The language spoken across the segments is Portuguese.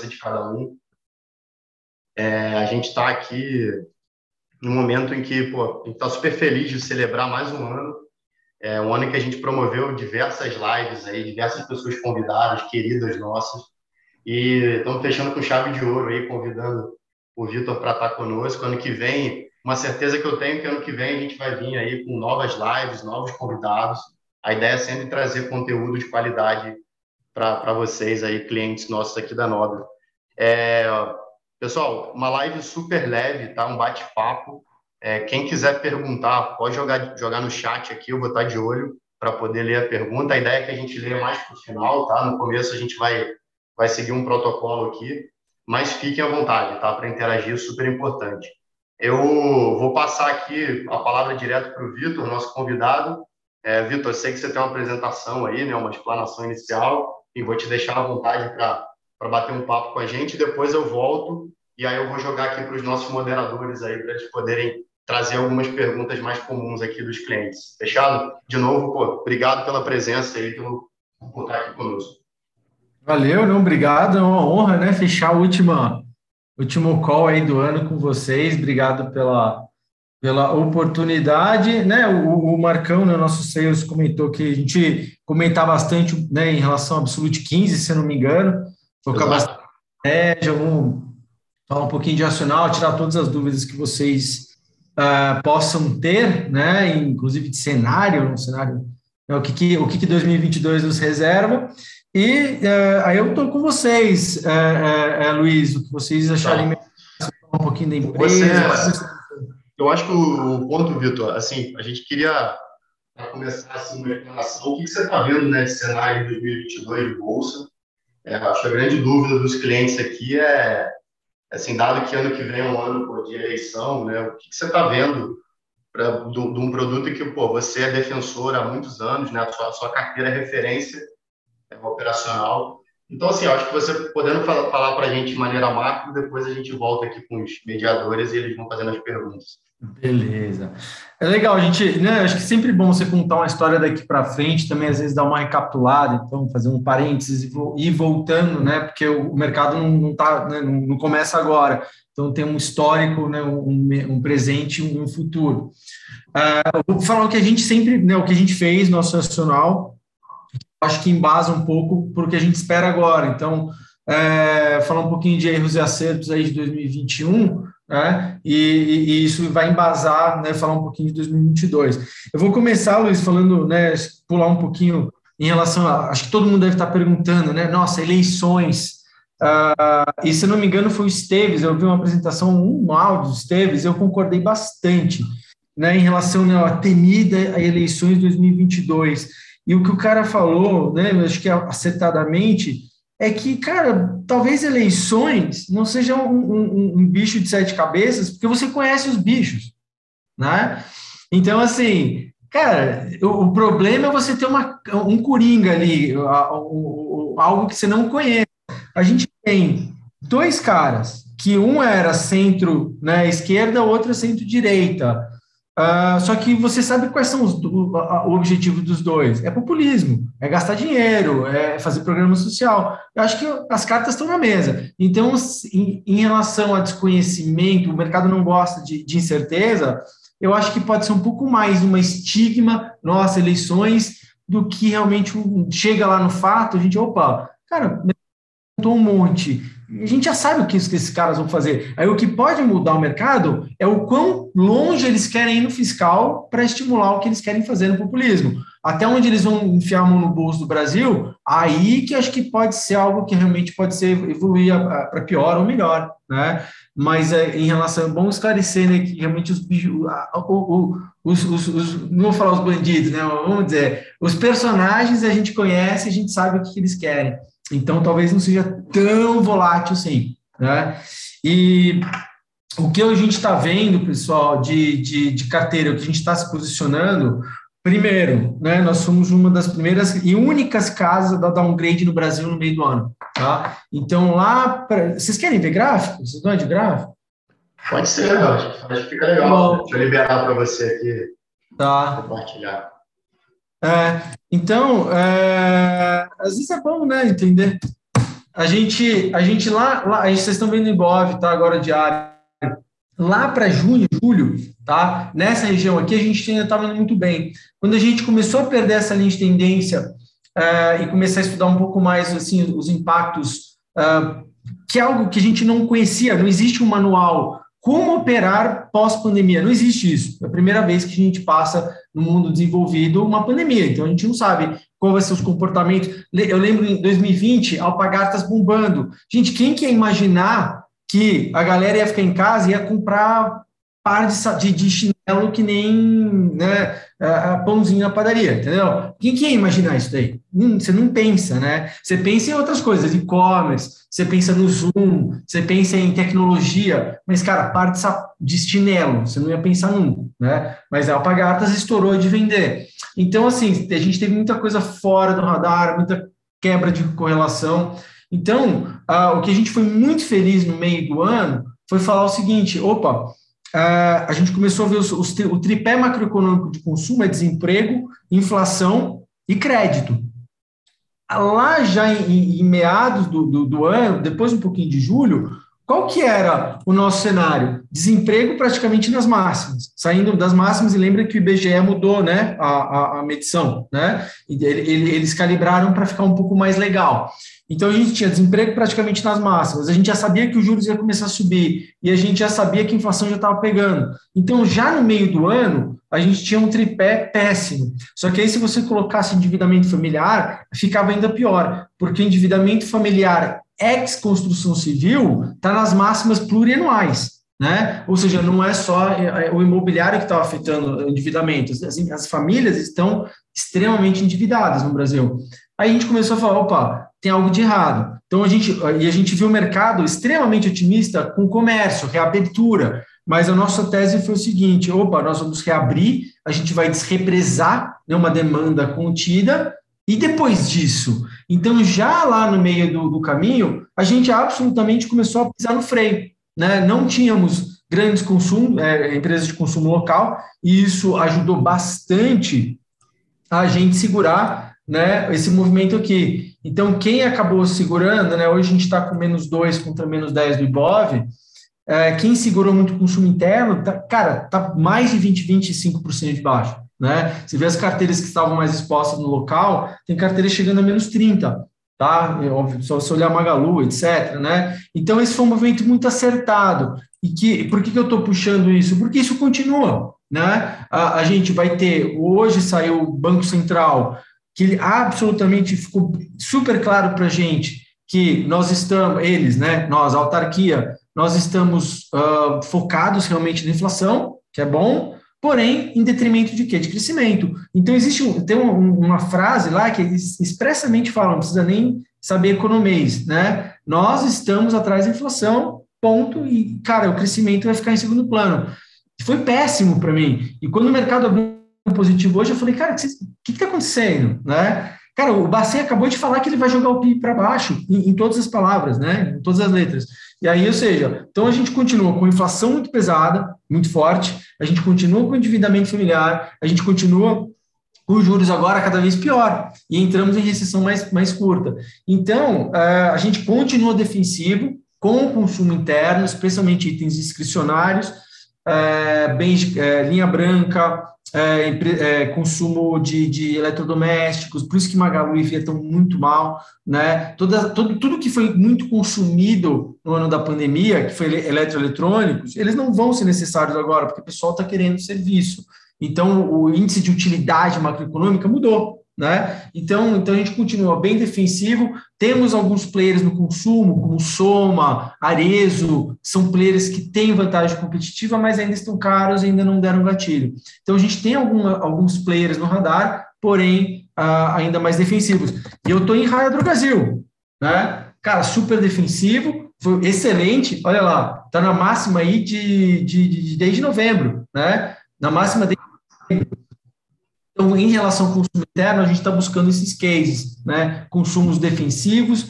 de cada um. É, a gente está aqui no momento em que pô, a gente está super feliz de celebrar mais um ano. É um ano que a gente promoveu diversas lives aí, diversas pessoas convidadas, queridas nossas. E estamos fechando com chave de ouro aí, convidando o Vitor para estar tá conosco. Ano que vem, uma certeza que eu tenho que ano que vem a gente vai vir aí com novas lives, novos convidados. A ideia é sempre trazer conteúdo de qualidade para vocês aí, clientes nossos aqui da Nobre. É, pessoal, uma live super leve, tá? Um bate-papo. É, quem quiser perguntar, pode jogar, jogar no chat aqui, eu vou estar de olho para poder ler a pergunta. A ideia é que a gente leia mais para o final, tá? No começo a gente vai, vai seguir um protocolo aqui, mas fiquem à vontade, tá? Para interagir, super importante. Eu vou passar aqui a palavra direto para o Vitor, nosso convidado. É, Vitor, sei que você tem uma apresentação aí, né, uma explanação inicial, e vou te deixar à vontade para bater um papo com a gente. Depois eu volto e aí eu vou jogar aqui para os nossos moderadores aí para eles poderem trazer algumas perguntas mais comuns aqui dos clientes. Fechado? De novo, pô, obrigado pela presença aí, pelo aqui conosco. Valeu, não, obrigado, é uma honra, né, fechar o último, último call aí do ano com vocês, obrigado pela, pela oportunidade, né? O, o Marcão, né, nosso sales, comentou que a gente comentar bastante, né, em relação ao Absolute 15, se eu não me engano, focar bastante é, vamos falar um pouquinho de racional, tirar todas as dúvidas que vocês uh, possam ter, né, inclusive de cenário, um cenário, né, o que, que o que, que 2022 nos reserva. E uh, aí eu estou com vocês, uh, Luiz, o que vocês acharem tá. um pouquinho da empresa. Você, eu acho que o, ponto, Vitor, assim, a gente queria começar assim, uma reclamação. O que, você está vendo né, cenário de 2022 de bolsa? É, acho que a grande dúvida dos clientes aqui é, assim, dado que ano que vem é um ano pô, de eleição, né? O que, que você está vendo pra, de um produto que pô, você é defensor há muitos anos, né? A sua, a sua carteira é referência é, operacional. Então, assim, acho que você podendo falar para a gente de maneira macro, depois a gente volta aqui com os mediadores e eles vão fazendo as perguntas. Beleza. É legal, a gente, né, acho que é sempre bom você contar uma história daqui para frente, também às vezes dar uma recapitulada, então fazer um parênteses e ir voltando, né, porque o mercado não, não, tá, né, não, não começa agora, então tem um histórico, né, um, um presente e um futuro. Uh, vou falar o que a gente sempre, né, o que a gente fez no nosso nacional, acho que embasa um pouco para o que a gente espera agora, então, é, falar um pouquinho de erros e acertos aí de 2021, né? E, e, isso vai embasar, né? Falar um pouquinho de 2022. Eu vou começar, Luiz, falando, né? Pular um pouquinho em relação a. Acho que todo mundo deve estar perguntando, né? Nossa, eleições. Uh, e se não me engano, foi o Esteves. Eu vi uma apresentação, um áudio do Esteves, eu concordei bastante, né? Em relação né, à temida eleições de 2022. E o que o cara falou, né? Acho que acertadamente é que, cara, talvez eleições não sejam um, um, um, bicho de sete cabeças, porque você conhece os bichos, né? Então, assim, cara, o, o problema é você ter uma, um coringa ali, algo que você não conhece. A gente tem dois caras, que um era centro né, esquerda, outro é centro-direita. Uh, só que você sabe quais são os, o, o, objetivo dos dois. É populismo, é gastar dinheiro, é fazer programa social. Eu acho que as cartas estão na mesa. Então, em, em relação a desconhecimento, o mercado não gosta de, de, incerteza, eu acho que pode ser um pouco mais uma estigma, nossa, eleições, do que realmente um, chega lá no fato, a gente, opa, cara, um monte a gente já sabe o que esses caras vão fazer. Aí o que pode mudar o mercado é o quão longe eles querem ir no fiscal para estimular o que eles querem fazer no populismo. Até onde eles vão enfiar a mão no bolso do Brasil, aí que acho que pode ser algo que realmente pode ser evoluir para pior ou melhor, né? Mas é, em relação, é bom esclarecer né, que realmente os os, os, os, não vou falar os bandidos, né? Vamos dizer, os personagens a gente conhece, a gente sabe o que eles querem. Então, talvez não seja tão volátil assim. Né? E o que a gente está vendo, pessoal, de, de, de carteira, o que a gente está se posicionando, primeiro, né, nós somos uma das primeiras e únicas casas da downgrade no Brasil no meio do ano. Tá? Então, lá. Pra... Vocês querem ver gráfico? Vocês não é de gráfico? Pode ser, acho que fica legal. Bom, Deixa eu liberar para você aqui. Tá. Compartilhar. É, então, é, às vezes é bom, né, entender. a gente, a gente lá, lá vocês estão vendo o Ibov, tá? Agora diário. Lá para junho, julho, tá? Nessa região aqui, a gente ainda estava indo muito bem. Quando a gente começou a perder essa linha de tendência uh, e começar a estudar um pouco mais assim, os impactos, uh, que é algo que a gente não conhecia, não existe um manual como operar pós-pandemia? Não existe isso. É a primeira vez que a gente passa no mundo desenvolvido uma pandemia, então a gente não sabe qual vai ser os comportamentos. Eu lembro em 2020, alpagartas bombando. Gente, quem quer imaginar que a galera ia ficar em casa e ia comprar par de, de, de chinelo que nem né, a, pãozinho na padaria, entendeu? Quem que ia imaginar isso daí? você não pensa, né? Você pensa em outras coisas, e-commerce, você pensa no Zoom, você pensa em tecnologia, mas, cara, par de, chinelo, você não ia pensar nunca, né? Mas a Alpagatas estourou de vender. Então, assim, a gente teve muita coisa fora do radar, muita quebra de correlação. Então, uh, o que a gente foi muito feliz no meio do ano foi falar o seguinte: opa, uh, a gente começou a ver os, os, o tripé macroeconômico de consumo é desemprego, inflação e crédito. Lá já em, em meados do, do, do, ano, depois um pouquinho de julho, qual que era o nosso cenário? Desemprego praticamente nas máximas, saindo das máximas, e lembra que o IBGE mudou né, a, a, a medição, né? Eles calibraram para ficar um pouco mais legal. Então a gente tinha desemprego praticamente nas máximas, a gente já sabia que os juros ia começar a subir e a gente já sabia que a inflação já estava pegando. Então já no meio do ano a gente tinha um tripé péssimo. Só que aí se você colocasse endividamento familiar, ficava ainda pior, porque endividamento familiar ex construção civil está nas máximas plurianuais. Né? Ou seja, não é só é, é, o imobiliário que está afetando o endividamento, as, as famílias estão extremamente endividadas no Brasil. Aí a gente começou a falar, opa, tem algo de errado. Então a gente e a gente viu o mercado extremamente otimista com comércio, reabertura, mas a nossa tese foi o seguinte: opa, nós vamos reabrir, a gente vai desrepresar né, uma demanda contida, e depois disso? Então, já lá no meio do, do caminho, a gente absolutamente começou a pisar no freio. Né? Não tínhamos grandes consumos, é, empresas de consumo local, e isso ajudou bastante a gente segurar né, esse movimento aqui. Então, quem acabou segurando, né, hoje a gente está com menos 2 contra menos 10 do Ibov, é, quem segurou muito o consumo interno, tá, cara, tá mais de 20, 25% de baixo. Né? Você vê as carteiras que estavam mais expostas no local, tem carteiras chegando a menos 30, tá? É óbvio, só se olhar Magalu, etc. Né? Então, esse foi um movimento muito acertado. E que, por que, que eu estou puxando isso? Porque isso continua. Né? A, a gente vai ter, hoje saiu o Banco Central, que ele absolutamente ficou super claro para a gente que nós estamos, eles, né, nós, a autarquia, nós estamos uh, focados realmente na inflação, que é bom, porém, em detrimento de quê? De crescimento. Então, existe um, tem um, uma frase lá que eles expressamente falam, não precisa nem saber economês, né? Nós estamos atrás da inflação, ponto, e, cara, o crescimento vai ficar em segundo plano. Foi péssimo para mim. E quando o mercado abriu positivo hoje, eu falei, cara, o que está acontecendo, né? Cara, o Bacen acabou de falar que ele vai jogar o PIB para baixo, em, em, todas as palavras, né? Em todas as letras. E aí, ou seja, então a gente continua com inflação muito pesada, muito forte, a gente continua com endividamento familiar, a gente continua com os juros agora cada vez pior, e entramos em recessão mais, mais curta. Então, eh, a gente continua defensivo com o consumo interno, especialmente itens discricionários, é, bens, é, linha branca, é, é, consumo de, de, eletrodomésticos, por isso que Magalu e Via estão muito mal, né? Toda, todo, tudo que foi muito consumido no ano da pandemia, que foi eletroeletrônicos, eles não vão ser necessários agora, porque o pessoal está querendo serviço. Então, o índice de utilidade macroeconômica mudou. Né? Então, então a gente continua bem defensivo. Temos alguns players no consumo, como Soma, Arezo, são players que têm vantagem competitiva, mas ainda estão caros ainda não deram gatilho. Então a gente tem alguma, alguns players no radar, porém uh, ainda mais defensivos. E eu estou em Raia do Brasil, né? Cara, super defensivo, foi excelente. Olha lá, está na máxima aí de, de, de, desde novembro, né? Na máxima desde novembro. Então, em relação ao consumo interno, a gente está buscando esses cases, né? Consumos defensivos.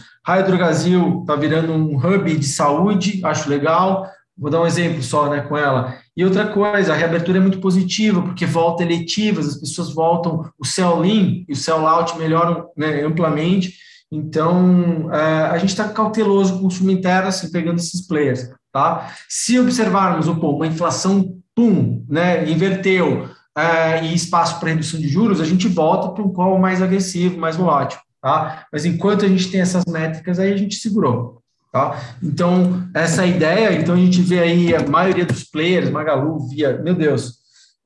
Brasil está virando um hub de saúde, acho legal. Vou dar um exemplo só, né, com ela. E outra coisa, a reabertura é muito positiva, porque volta eletivas, as pessoas voltam, o sell-in e o sell-out melhoram né, amplamente. Então, é, a gente está cauteloso com o consumo interno, assim, pegando esses players, tá? Se observarmos, pô, uma inflação, pum, né, inverteu, é, e espaço para redução de juros, a gente volta para um call mais agressivo, mais volátil, tá? Mas enquanto a gente tem essas métricas, aí a gente segurou, tá? Então, essa ideia, então a gente vê aí a maioria dos players, Magalu, Via, meu Deus,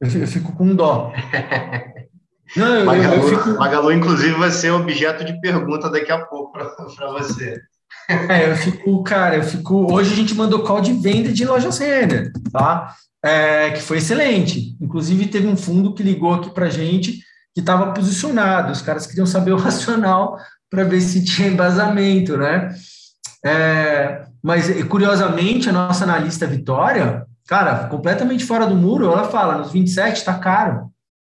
eu fico com dó. Não, Magalu, eu fico... Magalu, inclusive, vai ser objeto de pergunta daqui a pouco para você. É, eu fico, cara, eu fico. Hoje a gente mandou call de venda de lojas Renner, tá? É, que foi excelente. Inclusive, teve um fundo que ligou aqui para gente que estava posicionado. Os caras queriam saber o racional para ver se tinha embasamento, né? É, mas, curiosamente, a nossa analista Vitória, cara, completamente fora do muro, ela fala: nos 27 está caro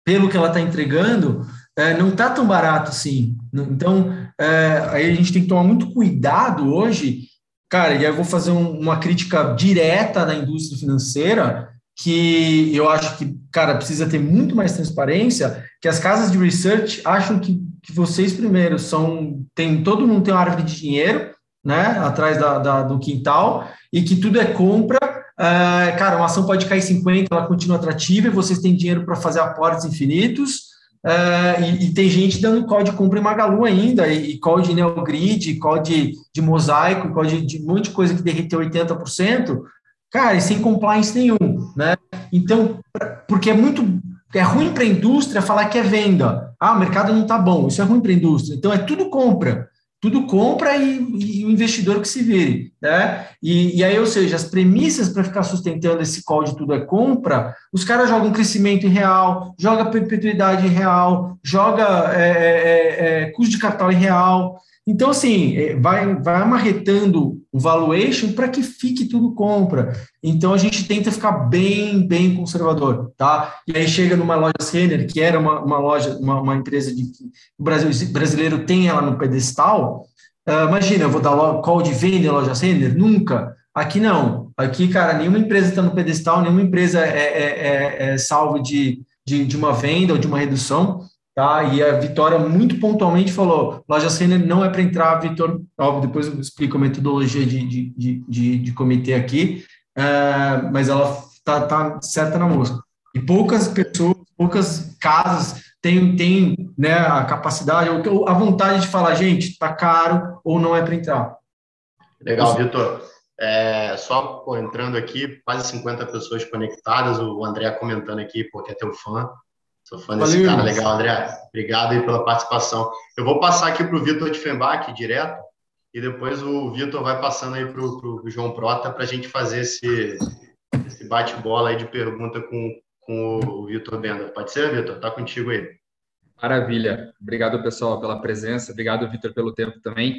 pelo que ela está entregando, é, não está tão barato assim. Então, é, aí a gente tem que tomar muito cuidado hoje, cara, e aí eu vou fazer um, uma crítica direta da indústria financeira, que eu acho que, cara, precisa ter muito mais transparência, que as casas de research acham que, que vocês primeiro são, tem, todo mundo tem uma árvore de dinheiro, né, atrás da, da do quintal, e que tudo é compra, Uh, cara, uma ação pode cair 50, ela continua atrativa e vocês têm dinheiro para fazer aportes infinitos. Uh, e, e, tem gente dando call de compra em Magalu ainda, e, e call de Neogrid, call de, de mosaico, call de, de um monte de coisa que derreteu 80%, cara, e sem compliance nenhum, né? Então, porque é muito é ruim para a indústria falar que é venda. Ah, o mercado não está bom, isso é ruim para a indústria. Então, é tudo compra tudo compra e, e, o investidor que se vire, né? E, e aí, ou seja, as premissas para ficar sustentando esse call de tudo é compra, os caras jogam crescimento em real, joga perpetuidade em real, joga é, é, é, é custo de capital em real, então, assim, é, vai, vai amarretando o valuation para que fique tudo compra. Então, a gente tenta ficar bem, bem conservador, tá? E aí chega numa loja Renner, que era uma, uma loja, uma, uma empresa de que o Brasil, brasileiro tem ela no pedestal. Uh, imagina, eu vou dar call de venda em loja Renner? Nunca. Aqui não. Aqui, cara, nenhuma empresa está no pedestal, nenhuma empresa é, é, é, é salvo de, de, de uma venda ou de uma redução. Tá? E a Vitória muito pontualmente falou: loja Renner não é para entrar, Vitor. Óbvio, depois eu explico a metodologia de, de, de, de, de comitê aqui, uh, mas ela tá, tá certa na música. E poucas pessoas, poucas casas têm, têm né, a capacidade ou a vontade de falar, gente, está caro ou não é para entrar. Legal, Vitor. É, só pô, entrando aqui, quase 50 pessoas conectadas, o André comentando aqui, porque é teu fã. Sou fã desse Valeu, cara. Legal, André. Obrigado aí pela participação. Eu vou passar aqui para o Vitor de Fembach direto, e depois o Vitor vai passando aí para o João Prota para a gente fazer esse, esse bate-bola aí de pergunta com, com o Vitor Benda. Pode ser, Vitor? Tá contigo aí. Maravilha. Obrigado, pessoal, pela presença. Obrigado, Vitor, pelo tempo também.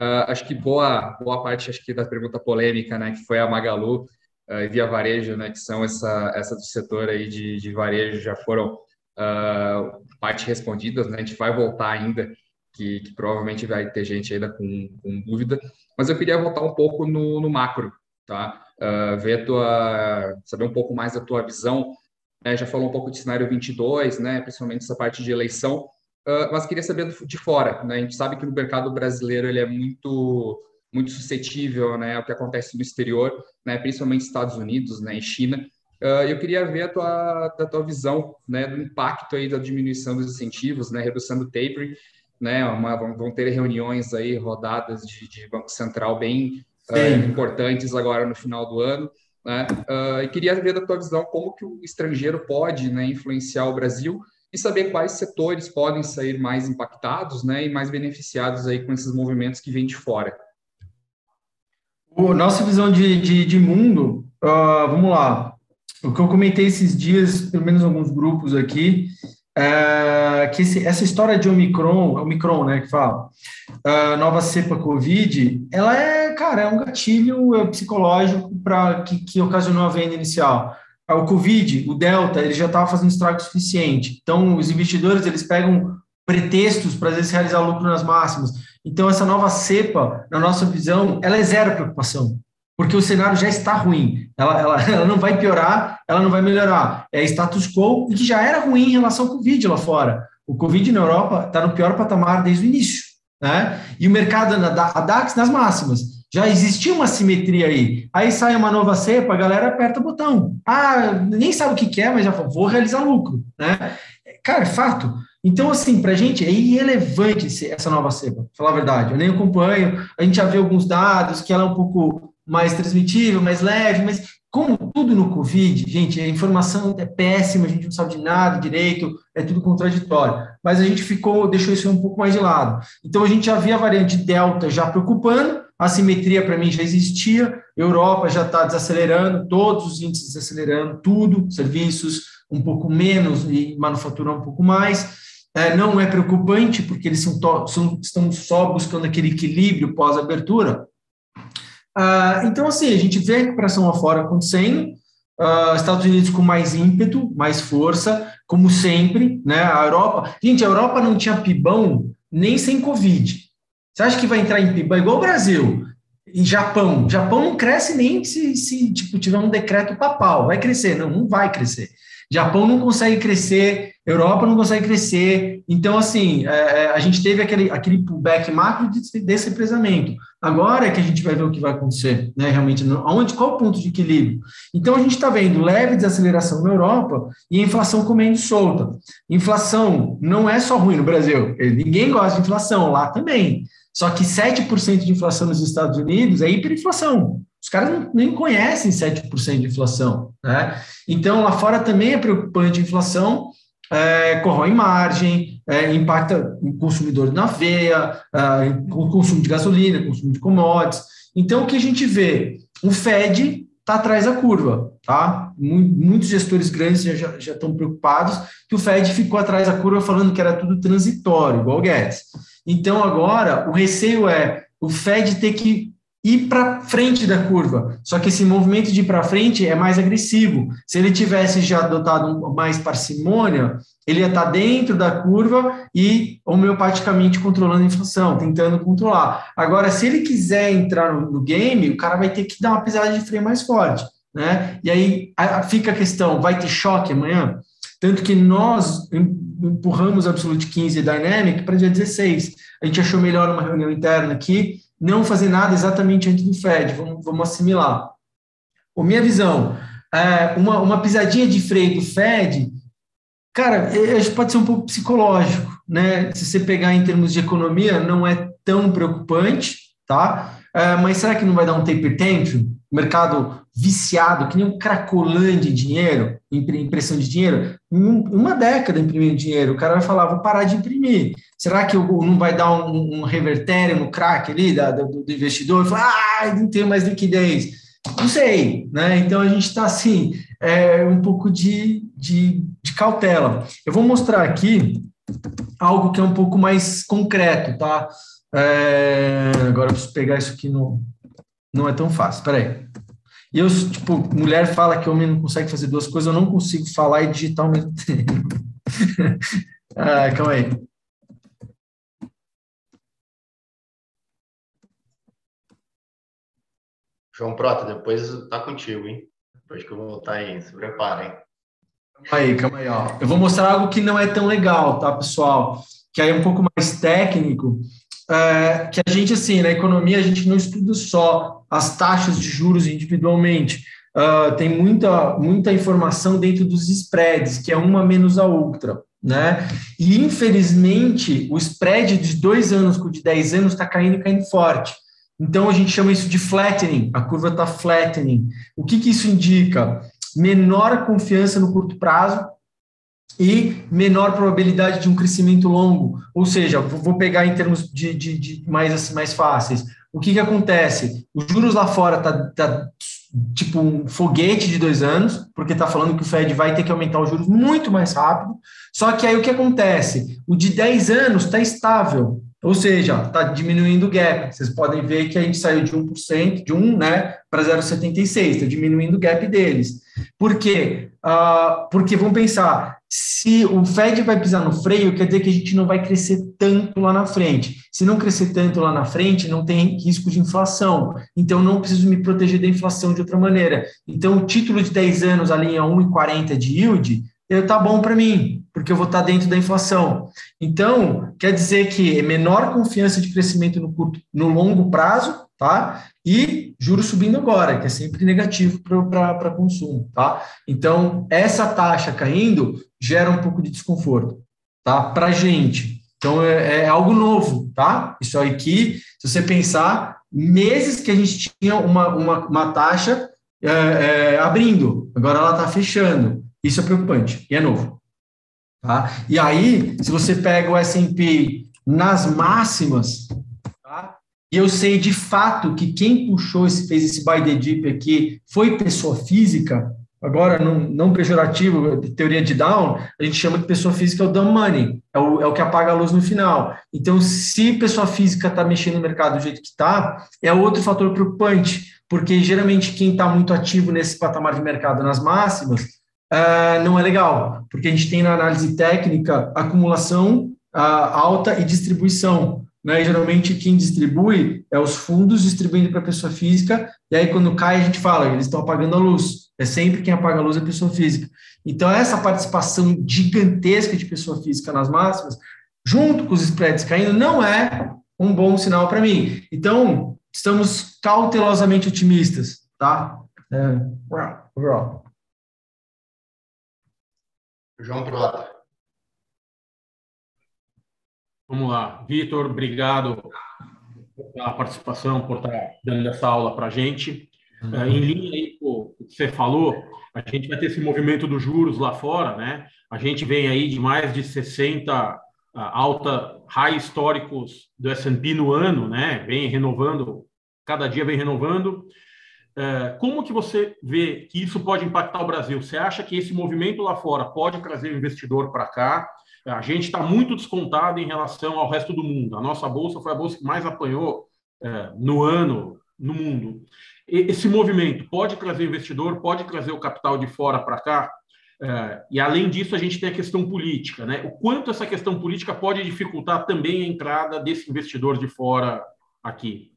Uh, acho que boa, boa parte acho que da pergunta polêmica, né, que foi a Magalu uh, e Via Varejo, né, que são essa, essa do setor aí de, de varejo, já foram uh, parte respondidas, né? A gente vai voltar ainda, que, que provavelmente vai ter gente ainda com, com, dúvida, mas eu queria voltar um pouco no, no macro, tá? Uh, ver tua, saber um pouco mais da tua visão, né? Já falou um pouco de cenário 22, né? Principalmente essa parte de eleição, uh, mas queria saber de fora, né? A gente sabe que no mercado brasileiro ele é muito muito suscetível, né, ao que acontece no exterior, né, principalmente Estados Unidos, né, e China. Uh, eu queria ver a tua, a tua visão né, do impacto aí da diminuição dos incentivos, né, redução do tapering, né, uma, vão ter reuniões aí, rodadas de, de Banco Central bem uh, importantes agora no final do ano. Né, uh, e queria ver da tua visão como que o estrangeiro pode né, influenciar o Brasil e saber quais setores podem sair mais impactados né, e mais beneficiados aí com esses movimentos que vêm de fora. O nossa visão de, de, de mundo, uh, vamos lá, o que eu comentei esses dias, pelo menos alguns grupos aqui, é que esse, essa história de Omicron, Omicron, né, que fala, nova cepa Covid, ela é, cara, é um gatilho é, psicológico para que, que ocasionou a venda inicial. O Covid, o Delta, ele já estava fazendo estrago suficiente. Então, os investidores, eles pegam pretextos para, às vezes, realizar lucro nas máximas. Então, essa nova cepa, na nossa visão, ela é zero preocupação porque o cenário já está ruim. Ela, ela, ela não vai piorar, ela não vai melhorar. É status quo e que já era ruim em relação ao Covid lá fora. O Covid na Europa está no pior patamar desde o início. né? E o mercado, a DAX nas máximas. Já existia uma simetria aí. Aí sai uma nova cepa, a galera aperta o botão. Ah, nem sabe o que, que é, mas já falou, vou realizar lucro, né? Cara, é fato. Então, assim, para a gente é irrelevante essa nova cepa, falar a verdade. Eu nem acompanho, a gente já vê alguns dados que ela é um pouco mais transmitível, mais leve, mas como tudo no Covid, gente, a informação é péssima, a gente não sabe de nada direito, é tudo contraditório. Mas a gente ficou, deixou isso um pouco mais de lado. Então a gente já via a variante Delta já preocupando, a simetria para mim já existia, Europa já está desacelerando, todos os índices desacelerando, tudo, serviços um pouco menos e manufatura um pouco mais. É, não é preocupante, porque eles são, são, estão só buscando aquele equilíbrio pós-abertura, ah, então, assim, a gente vê a recuperação lá fora acontecendo, ah, Estados Unidos com mais ímpeto, mais força, como sempre, né? A Europa. Gente, a Europa não tinha pibão nem sem Covid. Você acha que vai entrar em pibão igual o Brasil? E Japão. Japão não cresce nem se, se tipo, tiver um decreto papal. Vai crescer? Não, não vai crescer. Japão não consegue crescer, Europa não consegue crescer. Então, assim, é, é a gente teve aquele, aquele pullback macro desse represamento. Agora é que a gente vai ver o que vai acontecer, né? Realmente, aonde, qual o ponto de equilíbrio? Então, a gente está vendo leve desaceleração na Europa e a inflação comendo solta. Inflação não é só ruim no Brasil, ninguém gosta de inflação, lá também. Só que 7% de inflação nos Estados Unidos é hiperinflação. Caras nem conhecem 7% de inflação. Né? Então, lá fora também é preocupante a inflação, é, corrói margem, é, impacta o consumidor na veia, é, o consumo de gasolina, consumo de commodities. Então, o que a gente vê? O Fed está atrás da curva, tá? Muitos gestores grandes já, já, já estão preocupados que o Fed ficou atrás da curva falando que era tudo transitório, igual o Guedes. Então, agora, o receio é o Fed ter que ir para frente da curva. Só que esse movimento de ir para frente é mais agressivo. Se ele tivesse já adotado mais parcimônia, ele ia estar tá dentro da curva e homeopaticamente controlando a inflação, tentando controlar. Agora, se ele quiser entrar no, game, o cara vai ter que dar uma pisada de freio mais forte. Né? E aí fica a questão: vai ter choque amanhã? Tanto que nós empurramos Absolute 15 e Dynamic para dia 16. A gente achou melhor uma reunião interna aqui não fazer nada exatamente antes do Fed, vamos, vamos assimilar. A minha visão, é, uma, uma pisadinha de freio do Fed, cara, pode ser um pouco psicológico, né? Se você pegar em termos de economia, não é tão preocupante, tá? É, mas será que não vai dar um taper tantrum? mercado viciado, que nem um cracolante de dinheiro, impressão de dinheiro, uma década imprimindo dinheiro, o cara vai falar, vou parar de imprimir. Será que não vai dar um, um revertério no crack ali da, do, do investidor? Falar, ah, não tenho mais liquidez. Não sei, né? Então a gente está assim, é, um pouco de, de, de cautela. Eu vou mostrar aqui algo que é um pouco mais concreto, tá? É, agora eu preciso pegar isso aqui no, não é tão fácil. Espera aí. E eu, tipo, mulher fala que homem não consegue fazer duas coisas, eu não consigo falar e digitar ao mesmo tempo. ah, calma aí. João Prota, depois tá contigo, hein? Depois que eu voltar aí, se preparem. Calma aí, calma aí, ó. Eu vou mostrar algo que não é tão legal, tá, pessoal? Que aí é um pouco mais técnico, é, que a gente, assim, na economia, a gente não estuda só as taxas de juros individualmente. Uh, tem muita, muita informação dentro dos spreads, que é uma menos a outra. Né? E, infelizmente, o spread de dois anos com o de 10 anos está caindo e caindo forte. Então, a gente chama isso de flattening, a curva está flattening. O que, que isso indica? Menor confiança no curto prazo, e menor probabilidade de um crescimento longo. Ou seja, vou pegar em termos de, de, de mais, mais fáceis. O que, que acontece? Os juros lá fora tá, tá tipo um foguete de dois anos, porque está falando que o Fed vai ter que aumentar os juros muito mais rápido. Só que aí o que acontece? O de 10 anos está estável, ou seja, está diminuindo o gap. Vocês podem ver que a gente saiu de 1%, de 1 né, para 0,76, está diminuindo o gap deles. Por quê? Uh, porque vamos pensar, se o Fed vai pisar no freio, quer dizer que a gente não vai crescer tanto lá na frente. Se não crescer tanto lá na frente, não tem risco de inflação. Então, não preciso me proteger da inflação de outra maneira. Então, o título de 10 anos ali a 1,40 de yield, tá bom para mim, porque eu vou estar tá dentro da inflação. Então, quer dizer que é menor confiança de crescimento no curto, no longo prazo, tá? E juros subindo agora, que é sempre negativo para consumo, tá? Então, essa taxa caindo gera um pouco de desconforto, tá? Para gente. Então, é, é, algo novo, tá? Isso aqui, se você pensar, meses que a gente tinha uma, uma, uma taxa é, é, abrindo, agora ela está fechando. Isso é preocupante e é novo. Tá? E aí, se você pega o S&P nas máximas, tá? e eu sei de fato que quem puxou, esse, fez esse buy the dip aqui, foi pessoa física, agora não, não pejorativo, teoria de down, a gente chama de pessoa física é o dumb money, é o, é o que apaga a luz no final. Então, se pessoa física está mexendo no mercado do jeito que está, é outro fator preocupante, porque geralmente quem está muito ativo nesse patamar de mercado nas máximas uh, não é legal, porque a gente tem na análise técnica acumulação uh, alta e distribuição. Né? E, geralmente quem distribui é os fundos distribuindo para a pessoa física, e aí quando cai a gente fala, eles estão apagando a luz. É sempre quem apaga a luz é a pessoa física. Então, essa participação gigantesca de pessoa física nas máximas, junto com os spreads caindo, não é um bom sinal para mim. Então, estamos cautelosamente otimistas, tá? É. João Prota. Vamos lá. Vitor, obrigado pela participação, por estar dando essa aula para a gente. Uhum. É, em linha aí com o que você falou, a gente vai ter esse movimento dos juros lá fora, né? A gente vem aí de mais de 60 alta high históricos do S&P no ano, né? Vem renovando, cada dia vem renovando. É, como que você vê que isso pode impactar o Brasil? Você acha que esse movimento lá fora pode trazer o investidor para cá? A gente está muito descontado em relação ao resto do mundo. A nossa bolsa foi a bolsa que mais apanhou é, no ano no mundo. Esse movimento pode trazer investidor, pode trazer o capital de fora para cá? É, e além disso, a gente tem a questão política, né? O quanto essa questão política pode dificultar também a entrada desse investidor de fora aqui?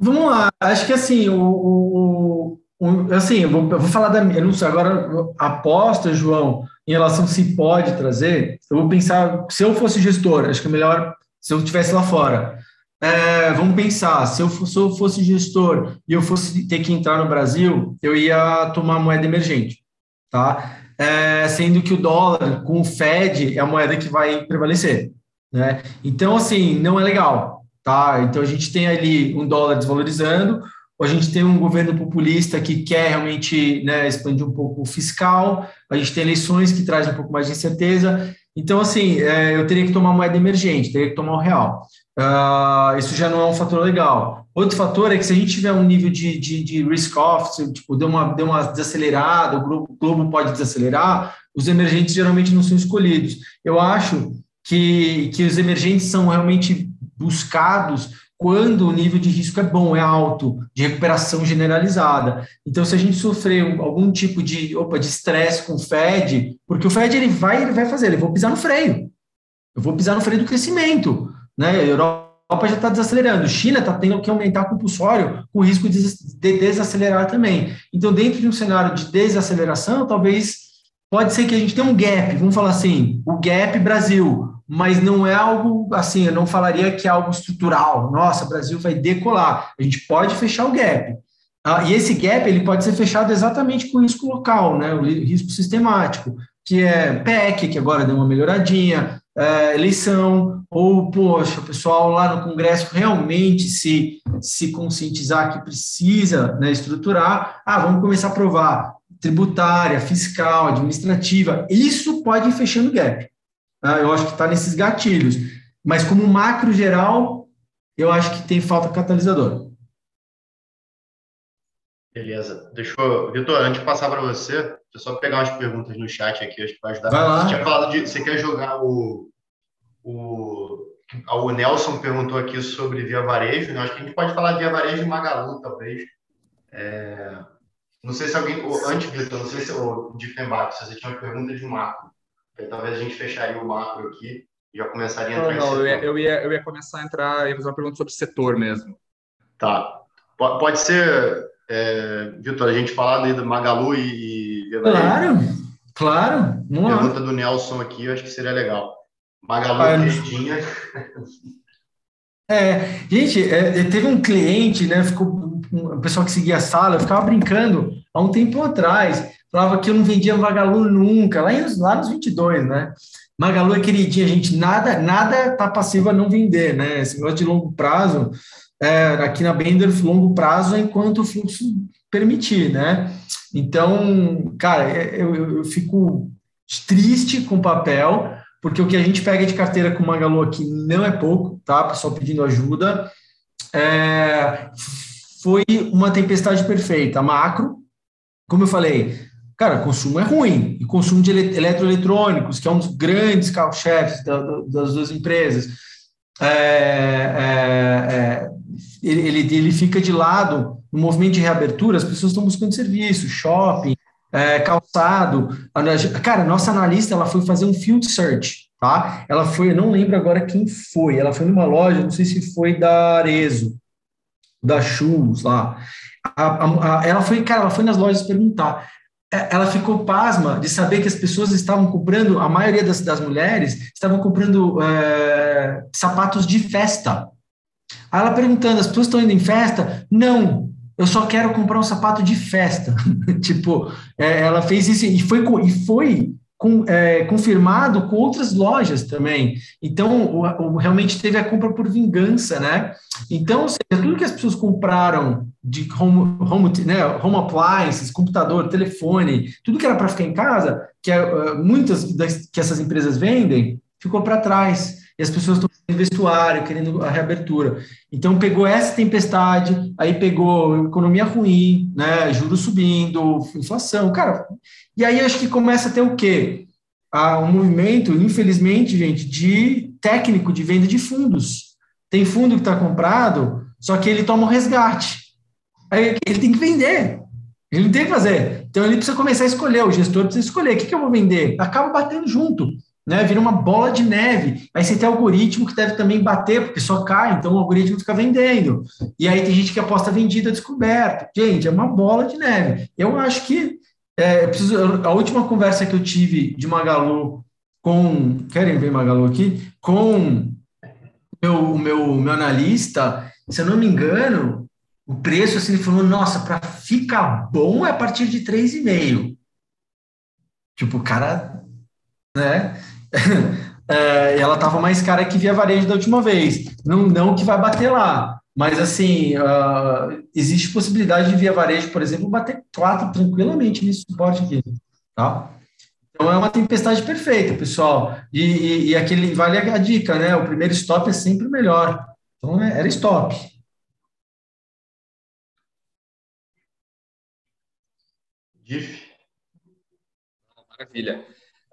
Vamos lá, acho que assim, o, o, o assim, eu vou, eu vou, falar da minha, não sei, agora aposta, João, em relação se pode trazer, eu vou pensar, se eu fosse gestor, acho que é melhor se eu estivesse lá fora. É, vamos pensar, se eu, se eu fosse gestor e eu fosse ter que entrar no Brasil, eu ia tomar moeda emergente tá? É, sendo que o dólar com o Fed é a moeda que vai prevalecer, né? Então, assim, não é legal, tá? Então, a gente tem ali um dólar desvalorizando, a gente tem um governo populista que quer realmente né, expandir um pouco o fiscal, a gente tem eleições que trazem um pouco mais de incerteza. Então, assim, é, eu teria que tomar moeda emergente, teria que tomar o real. Uh, isso já não é um fator legal. Outro fator é que se a gente tiver um nível de, de, de risk-off, tipo, deu uma, deu uma desacelerada, o globo, o globo pode desacelerar, os emergentes geralmente não são escolhidos. Eu acho que, que os emergentes são realmente buscados quando o nível de risco é bom, é alto, de recuperação generalizada. Então, se a gente sofrer algum tipo de opa, de estresse com o Fed, porque o Fed ele vai, ele vai fazer, ele vou pisar no freio. Eu vou pisar no freio do crescimento. Né? A Europa já está desacelerando, China está tendo que aumentar compulsório com risco de desacelerar também. Então, dentro de um cenário de desaceleração, talvez pode ser que a gente tenha um gap, vamos falar assim, o gap Brasil, mas não é algo assim, eu não falaria que é algo estrutural. Nossa, o Brasil vai decolar. A gente pode fechar o gap. Ah, e esse gap ele pode ser fechado exatamente com o risco local, né? o risco sistemático, que é PEC, que agora deu uma melhoradinha, é, eleição, ou, poxa, o pessoal lá no Congresso realmente se, se conscientizar que precisa né, estruturar, ah, vamos começar a aprovar tributária, fiscal, administrativa, isso pode ir fechando gap. Tá? Eu acho que está nesses gatilhos, mas como macro geral, eu acho que tem falta catalisador. Beleza. Deixa eu. Vitor, antes de passar para você, deixa eu só pegar umas perguntas no chat aqui, acho que vai ajudar. Vai lá. Você tinha falado de. Você quer jogar o. O, o Nelson perguntou aqui sobre Via Varejo, né? Acho que a gente pode falar de Via Varejo e Magalu, talvez. É, não sei se alguém. Antes, Vitor, não sei se o de Fembaco, se você tinha uma pergunta de macro. Talvez a gente fecharia o macro aqui e já começaria a entrar não, não, eu ia, eu, ia, eu ia começar a entrar e fazer uma pergunta sobre o setor mesmo. Tá. Pode ser é, Vitor, a gente falar do Magalu e. Claro! Claro, não Pergunta do Nelson aqui, eu acho que seria legal. Magalu ah, queridinha. É, gente, é, teve um cliente, né? Ficou um pessoal que seguia a sala, eu ficava brincando há um tempo atrás, falava que eu não vendia Magalu nunca, lá, em, lá nos 22, né? Magalu é queridinha, gente, nada, nada tá passivo a não vender, né? Esse negócio de longo prazo, é, aqui na Bender, longo prazo é enquanto o fluxo permitir, né? Então, cara, é, eu, eu, eu fico triste com o papel, porque o que a gente pega de carteira com Magalu aqui não é pouco, tá? Pessoal pedindo ajuda. É, foi uma tempestade perfeita. Macro, como eu falei, cara, consumo é ruim. E consumo de eletroeletrônicos, que é um dos grandes carro-chefes da, das duas empresas, é, é, é, ele, ele, ele fica de lado no movimento de reabertura, as pessoas estão buscando serviço, shopping, é, calçado. Cara, nossa analista ela foi fazer um field search, tá? Ela foi, eu não lembro agora quem foi, ela foi numa loja, não sei se foi da Arezo, da Shoes lá. A, a, a, ela foi, cara, ela foi nas lojas perguntar. É, ela ficou pasma de saber que as pessoas estavam comprando, a maioria das, das mulheres estavam comprando é, sapatos de festa. Aí ela perguntando, as pessoas estão indo em festa? Não, eu só quero comprar um sapato de festa. tipo, é, ela fez isso e foi, e foi com, é, confirmado com outras lojas também. Então, o, o, realmente teve a compra por vingança, né? Então, seja, tudo que as pessoas compraram de home, home, né, home appliances, computador, telefone, tudo que era para ficar em casa, que é, muitas das que essas empresas vendem, ficou para trás. E as pessoas estão vestuário, querendo a reabertura. Então pegou essa tempestade, aí pegou economia ruim, né, juros subindo, inflação, cara. E aí acho que começa a ter o quê? Ah, um movimento, infelizmente, gente, de técnico de venda de fundos. Tem fundo que está comprado, só que ele toma um resgate. Aí ele tem que vender. Ele não tem que fazer. Então ele precisa começar a escolher, o gestor precisa escolher. O que, que eu vou vender? Acaba batendo junto né? Vira uma bola de neve. Aí você tem algoritmo que deve também bater, porque só cai, então o algoritmo fica vendendo. E aí tem gente que aposta vendida descoberta. Gente, é uma bola de neve. Eu acho que é, preciso, a última conversa que eu tive de Magalu com. Querem ver Magalu aqui? Com meu, o meu, meu analista, se eu não me engano, o preço assim, ele falou: nossa, para ficar bom é a partir de 3,5. Tipo, o cara, né? é, ela estava mais cara que via varejo da última vez. Não, não que vai bater lá, mas assim, uh, existe possibilidade de via varejo, por exemplo, bater quatro tranquilamente nesse suporte aqui, tá? Então é uma tempestade perfeita, pessoal. E, e, e, aquele vale a dica, né? O primeiro stop é sempre melhor. Então é, era stop. GIF. Maravilha.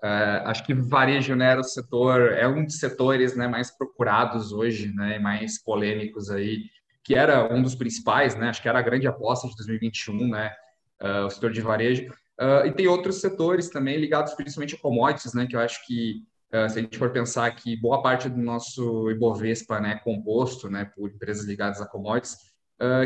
Uh, acho que varejo né, era o setor, é um dos setores né, mais procurados hoje, né, mais polêmicos aí, que era um dos principais, né, acho que era a grande aposta de 2021, né, uh, o setor de varejo. Uh, e tem outros setores também ligados principalmente a commodities, né, que eu acho que se a gente for pensar que boa parte do nosso Ibovespa né, é composto né, por empresas ligadas a commodities,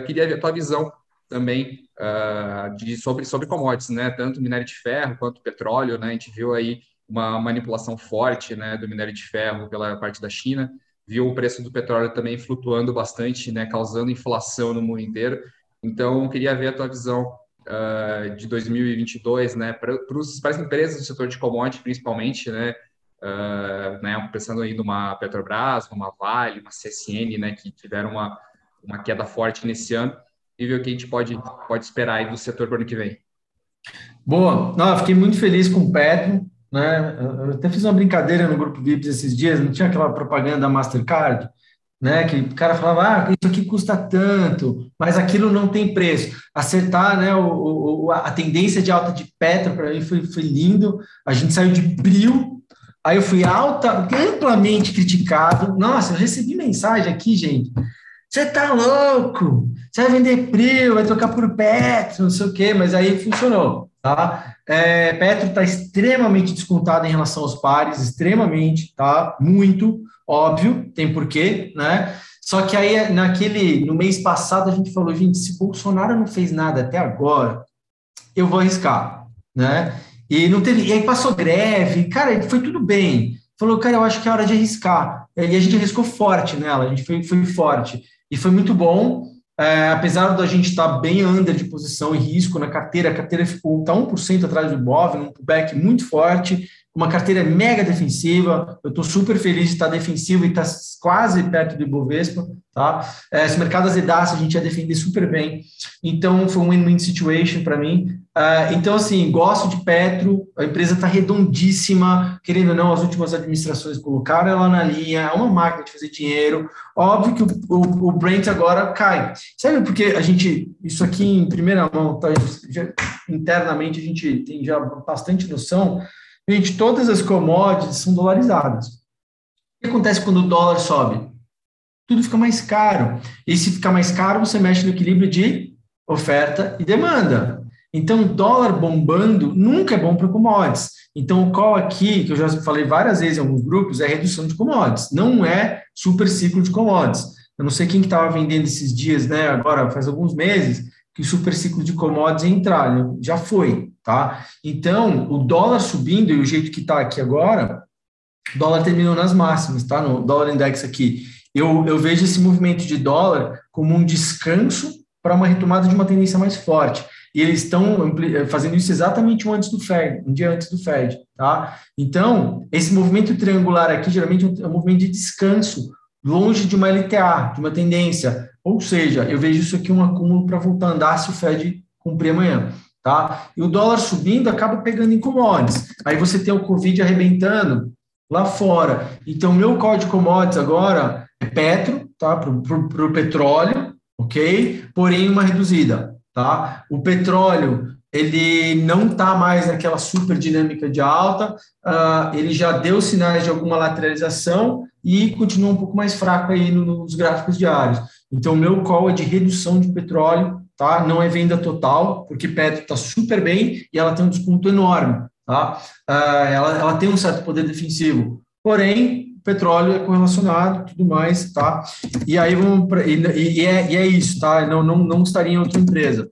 queria ver a tua visão também uh, de, sobre, sobre commodities, né? Tanto minério de ferro quanto petróleo, né? A gente viu aí uma manipulação forte, né, do minério de ferro pela parte da China, viu o preço do petróleo também flutuando bastante, né, causando inflação no mundo inteiro. Então, queria ver a tua visão uh, de 2022, né, para as empresas do setor de commodities, principalmente, né, uh, né, pensando aí numa Petrobras, numa Vale, uma CSN, né, que tiveram uma, uma queda forte nesse ano e ver o que a gente pode, pode esperar aí do setor para o ano que vem. Boa, não, fiquei muito feliz com o Petro, né? Eu até fiz uma brincadeira no grupo VIPs esses dias, não tinha aquela propaganda da Mastercard, né? Que o cara falava, ah, isso aqui custa tanto, mas aquilo não tem preço. Acertar, né? O, o a tendência de alta de Petro para mim foi, foi lindo. A gente saiu de brilho, aí eu fui alta, amplamente criticado. Nossa, eu recebi mensagem aqui, gente. Você tá louco? Você vai vender Prio, vai trocar por Petro, não sei o quê, mas aí funcionou, tá? É, Petro está extremamente descontado em relação aos pares, extremamente, tá? Muito, óbvio, tem porquê, né? Só que aí, naquele, no mês passado, a gente falou, gente, se Bolsonaro não fez nada até agora, eu vou arriscar, né? E não teve, e aí passou greve, cara, foi tudo bem. Falou, cara, eu acho que é hora de arriscar. E a gente arriscou forte nela, a gente foi, foi forte. E foi muito bom, é, apesar da gente estar tá bem under de posição e risco na carteira, a carteira ficou tá 1% atrás do BOV, num pullback muito forte, uma carteira mega defensiva. Eu estou super feliz de estar defensivo e estar tá quase perto do Ibovespa. Tá? É, se o mercado azedasse, a gente ia defender super bem. Então, foi um win-win situation para mim. Uh, então, assim, gosto de Petro, a empresa está redondíssima, querendo ou não, as últimas administrações colocaram ela na linha, é uma máquina de fazer dinheiro. Óbvio que o, o, o Brent agora cai. Sabe porque a gente, isso aqui em primeira mão, tá, já, internamente a gente tem já bastante noção. Gente, todas as commodities são dolarizadas. O que acontece quando o dólar sobe? Tudo fica mais caro. E se ficar mais caro, você mexe no equilíbrio de oferta e demanda. Então, dólar bombando nunca é bom para commodities. Então, o call aqui, que eu já falei várias vezes em alguns grupos, é redução de commodities, não é super ciclo de commodities. Eu não sei quem estava que vendendo esses dias, né? Agora, faz alguns meses, que o super ciclo de commodities ia entrar, já foi, tá? Então, o dólar subindo e o jeito que está aqui agora, o dólar terminou nas máximas, tá? No dólar index aqui. Eu, eu vejo esse movimento de dólar como um descanso para uma retomada de uma tendência mais forte e eles estão eh, fazendo isso exatamente um antes do Fed, um dia antes do Fed, tá? Então, esse movimento triangular aqui geralmente é um movimento de descanso, longe de uma LTA, de uma tendência. Ou seja, eu vejo isso aqui um acúmulo para voltar a andar se o Fed cumprir amanhã, tá? E o dólar subindo acaba pegando em commodities. Aí você tem o Covid arrebentando lá fora. Então, meu call de commodities agora é Petro, tá? Para o petróleo, ok? Porém, uma reduzida tá? O petróleo ele não está mais naquela super dinâmica de alta, uh, ele já deu sinais de alguma lateralização e continua um pouco mais fraco aí nos gráficos diários. Então, meu call é de redução de petróleo, tá? Não é venda total, porque Petro está super bem e ela tem um desconto enorme, tá? Uh, ela, ela tem um certo poder defensivo, porém, petróleo é correlacionado, tudo mais, tá? E aí vamos pra, e, e, é, e é isso, tá? Não, não, não estaria em outra empresa.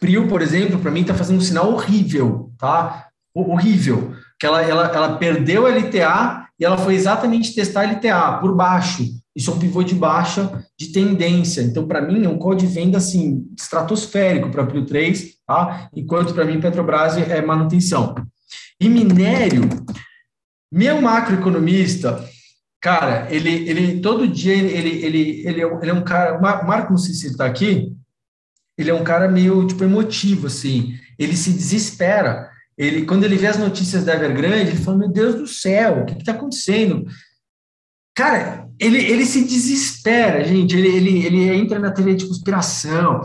Prio, por exemplo, para mim está fazendo um sinal horrível, tá? Horrível. Que ela, ela, ela perdeu a LTA e ela foi exatamente testar a LTA por baixo. Isso é um pivô de baixa de tendência. Então, para mim, é um código de venda assim, estratosférico para Prio 3, tá? Enquanto para mim, Petrobras é manutenção. E minério, meu macroeconomista, cara, ele, ele todo dia ele, ele, ele, ele, é, ele é um cara. O Marco, não sei se ele está aqui, ele é um cara meio tipo emotivo, assim. Ele se desespera. Ele, quando ele vê as notícias da Evergrande, ele fala: Meu Deus do céu, o que está acontecendo? Cara, ele, ele se desespera, gente. Ele, ele, ele entra na teoria de conspiração.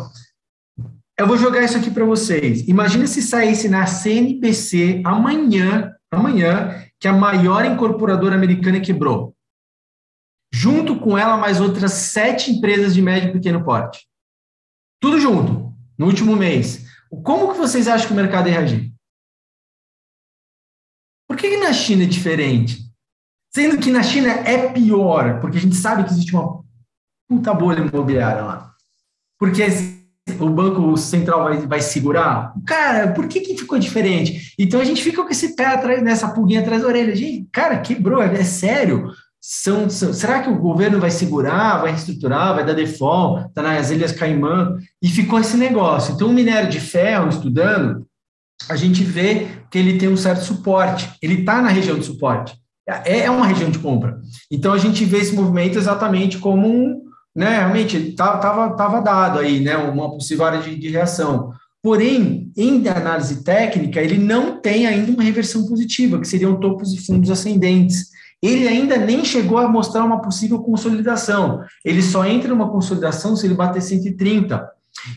Eu vou jogar isso aqui para vocês. Imagina se saísse na CNBC amanhã, amanhã, que a maior incorporadora americana quebrou. Junto com ela, mais outras sete empresas de médio e pequeno porte. Tudo junto, no último mês. Como que vocês acham que o mercado ia reagir? Por que, que na China é diferente? Sendo que na China é pior, porque a gente sabe que existe uma puta bolha imobiliária lá. Porque o Banco Central vai, vai segurar? Cara, por que, que ficou diferente? Então a gente fica com esse pé atrás, nessa pulguinha atrás da orelha. Gente, cara, quebrou, é, é sério. São, são, será que o governo vai segurar, vai reestruturar, vai dar default, está nas Ilhas Caimã? E ficou esse negócio. Então, o minério de ferro, estudando, a gente vê que ele tem um certo suporte, ele está na região de suporte, é, é uma região de compra. Então, a gente vê esse movimento exatamente como um, né, realmente estava tava dado aí, né, uma possível área de, de reação. Porém, em análise técnica, ele não tem ainda uma reversão positiva, que seriam topos e fundos ascendentes. Ele ainda nem chegou a mostrar uma possível consolidação. Ele só entra numa consolidação se ele bater 130.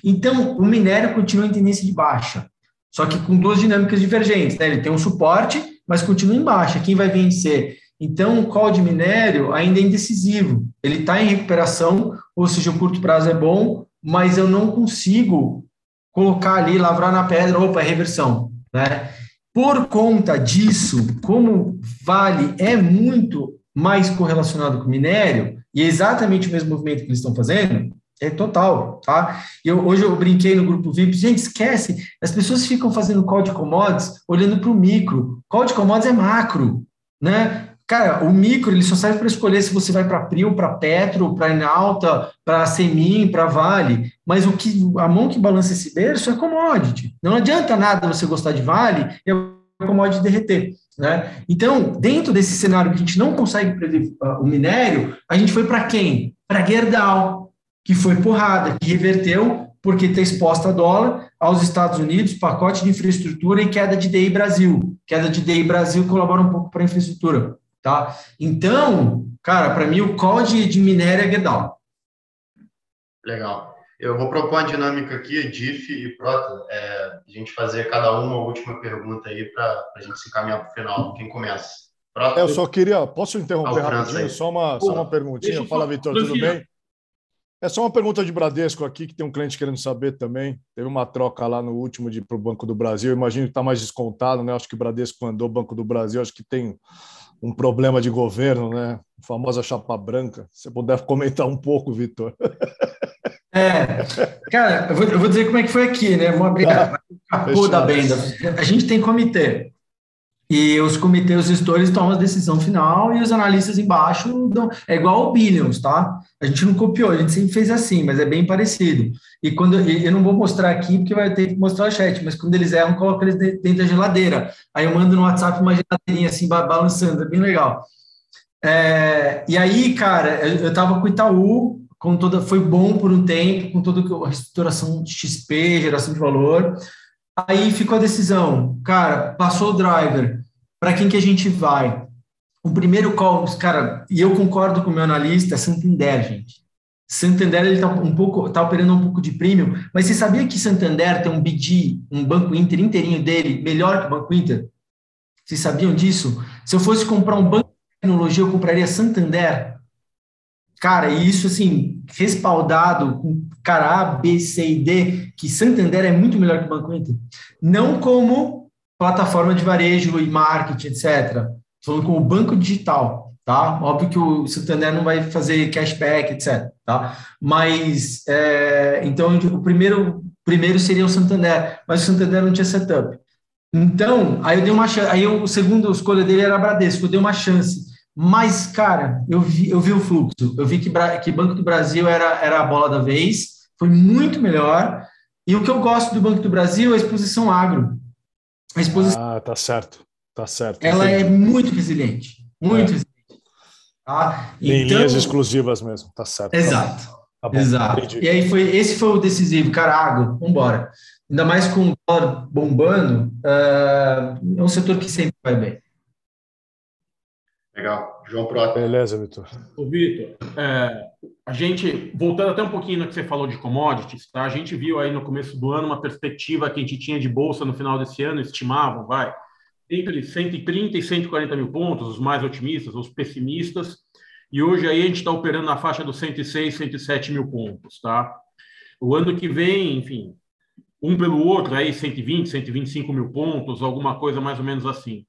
Então, o minério continua em tendência de baixa, só que com duas dinâmicas divergentes. Né? Ele tem um suporte, mas continua em baixa. Quem vai vencer? Então, o call de minério ainda é indecisivo. Ele está em recuperação, ou seja, o curto prazo é bom, mas eu não consigo colocar ali, lavrar na pedra, opa, é reversão. Né? Por conta disso, como Vale é muito mais correlacionado com minério, e é exatamente o mesmo movimento que eles estão fazendo, É total, tá? Eu, hoje eu brinquei no grupo VIP, gente, esquece, as pessoas ficam fazendo call de commodities olhando para o micro. Call de commodities é macro, né? Cara, o micro ele só serve para escolher se você vai para Prio, para Petro, para Enalta, para Semin, para Vale. Mas o que a mão que balança esse berço é commodity. Não adianta nada você gostar de Vale e a commodity derreter. Né? Então, dentro desse cenário que a gente não consegue prever uh, o minério, a gente foi para quem? Para Gerdau, que foi porrada, que reverteu porque está exposta a dólar aos Estados Unidos, pacote de infraestrutura e queda de DI Brasil. Queda de DI Brasil colabora um pouco para a infraestrutura. Tá? Então, cara, para mim o call de, de minério é Gerdau. Legal. Eu vou propor uma dinâmica aqui, DIF e Prota, é, a gente fazer cada uma última pergunta aí para a gente se encaminhar para o final. Quem começa? Prota, eu só queria, posso interromper rapidinho? Só uma, só uma perguntinha. Fala, Vitor, tudo bem? É só uma pergunta de Bradesco aqui, que tem um cliente querendo saber também. Teve uma troca lá no último para o Banco do Brasil. Eu imagino que está mais descontado, né? Acho que o Bradesco mandou o Banco do Brasil, acho que tem um problema de governo, né? A famosa chapa branca. Se puder comentar um pouco, Vitor. É, cara, eu vou, eu vou, dizer como é que foi aqui, né? Vamos abrir a capô da Benda. A gente tem comitê. E os comitês, os gestores tomam a decisão final e os analistas embaixo dão. É igual ao Billions, tá? A gente não copiou, a gente sempre fez assim, mas é bem parecido. E quando eu não vou mostrar aqui, porque vai ter que mostrar o chat, mas quando eles erram, coloca eles dentro da geladeira. Aí eu mando no WhatsApp uma geladeirinha assim, balançando, é bem legal. É, e aí, cara, eu, eu tava com o Itaú, com toda, foi bom por um tempo, com toda a reestruturação de XP, geração de valor. Aí ficou a decisão, cara, passou o driver, para quem que a gente vai? O primeiro call, cara, e eu concordo com o meu analista, é Santander, gente. Santander ele está um pouco, tá operando um pouco de premium, mas você sabia que Santander tem um BD, um banco Inter inteirinho dele, melhor que o Banco Inter? Vocês sabiam disso? Se eu fosse comprar um banco de tecnologia, eu compraria Santander. Cara, e isso assim, respaldado com cara A, B, C e D, que Santander é muito melhor que o Banco Inter. Não como plataforma de varejo e marketing, etc. Falando como banco digital, tá? Óbvio que o Santander não vai fazer cashback, etc. Tá? Mas, é, então, o primeiro, primeiro seria o Santander, mas o Santander não tinha setup. Então, aí eu dei uma chance, aí eu, o segundo escolha dele era Bradesco, eu dei uma chance. Mas, cara, eu vi, eu vi o fluxo. Eu vi que, que Banco do Brasil era, era a bola da vez, foi muito melhor. E o que eu gosto do Banco do Brasil é a exposição agro. A exposição. Ah, tá certo. Tá certo. Ela entendi. é muito resiliente. Muito é. resiliente. Tá? Tem então, linhas exclusivas mesmo, tá certo. Exato. Tá bom, exato. Entendi. E aí foi, esse foi o decisivo, cara, água, vambora. Ainda mais com o dólar bombando, uh, é um setor que sempre vai bem. Legal. João Prota. Beleza, Vitor. O Vitor, é, a gente, voltando até um pouquinho no que você falou de commodities, tá? a gente viu aí no começo do ano uma perspectiva que a gente tinha de bolsa no final desse ano, estimavam, vai, entre 130 e 140 mil pontos, os mais otimistas, os pessimistas, e hoje aí a gente está operando na faixa dos 106, 107 mil pontos, tá? O ano que vem, enfim, um pelo outro, aí 120, 125 mil pontos, alguma coisa mais ou menos assim.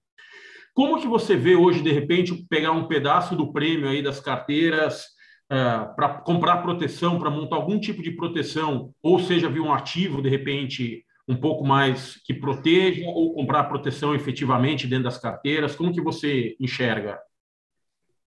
Como que você vê hoje, de repente, pegar um pedaço do prêmio aí das carteiras uh, é, para comprar proteção, para montar algum tipo de proteção, ou seja, vir um ativo, de repente, um pouco mais que proteja, ou comprar proteção efetivamente dentro das carteiras? Como que você enxerga?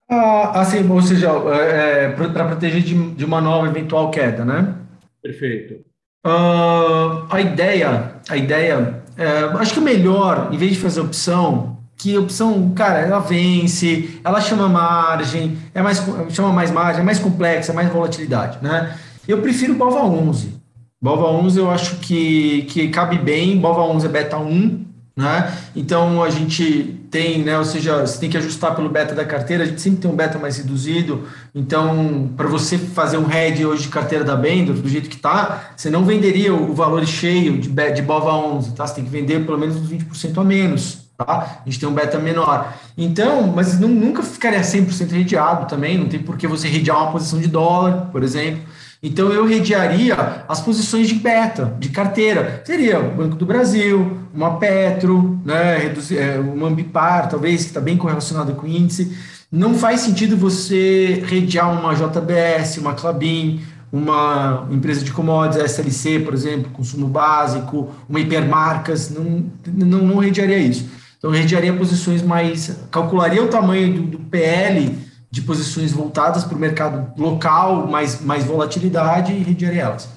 Ah, assim, ou seja, é, é para proteger de, de, uma nova eventual queda, né? Perfeito. Uh, a ideia, a ideia, é, acho que o melhor, em vez de fazer opção, que opção, cara, ela vence, ela chama margem, é mais, chama mais margem, é mais complexa, é mais volatilidade, né? Eu prefiro Bova 11. Bova 11 eu acho que, que cabe bem, Bova 11 é beta 1, né? Então a gente tem, né, ou seja, você tem que ajustar pelo beta da carteira, a gente sempre tem um beta mais reduzido. Então, para você fazer um head hoje de carteira da Bender, do jeito que está, você não venderia o valor cheio de, de Bova 11, tá? Você tem que vender pelo menos uns 20% a menos, tá? A gente tem um beta menor. Então, mas não, nunca ficaria 100% redeado também, não tem por que você redear uma posição de dólar, por exemplo. Então, eu redearia as posições de beta, de carteira. Seria o Banco do Brasil, uma Petro, né, reduzir, é, uma Ambipar, talvez, que está bem correlacionado com o índice. Não faz sentido você redear uma JBS, uma Clabin, uma empresa de commodities, SLC, por exemplo, consumo básico, uma hipermarcas, não, não, não redearia isso. Então, redearia posições mais, calcularia o tamanho do, do PL de posições voltadas para o mercado local, mais, mais volatilidade e redearia elas.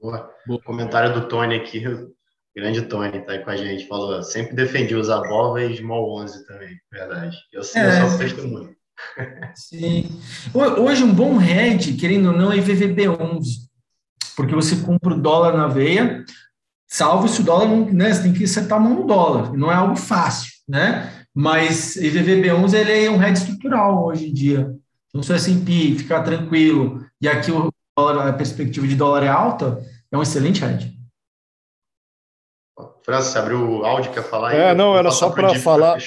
Boa. Boa. Comentário do Tony aqui, grande Tony, tá aí com a gente, falou, sempre defendi os Abova e Small 11 também, verdade. Eu, é. eu só testemunho. Sim. Hoje, um bom hedge, querendo ou não, é IVVB11, porque você compra o dólar na veia, salvo se o dólar não. Né, você tem que acertar a mão no dólar, não é algo fácil, né? Mas IVVB11 ele é um hedge estrutural hoje em dia. Então, se o S&P ficar tranquilo e aqui o dólar, a perspectiva de dólar é alta, é um excelente hedge. França, você abriu o áudio, quer falar? É, não, era só para falar.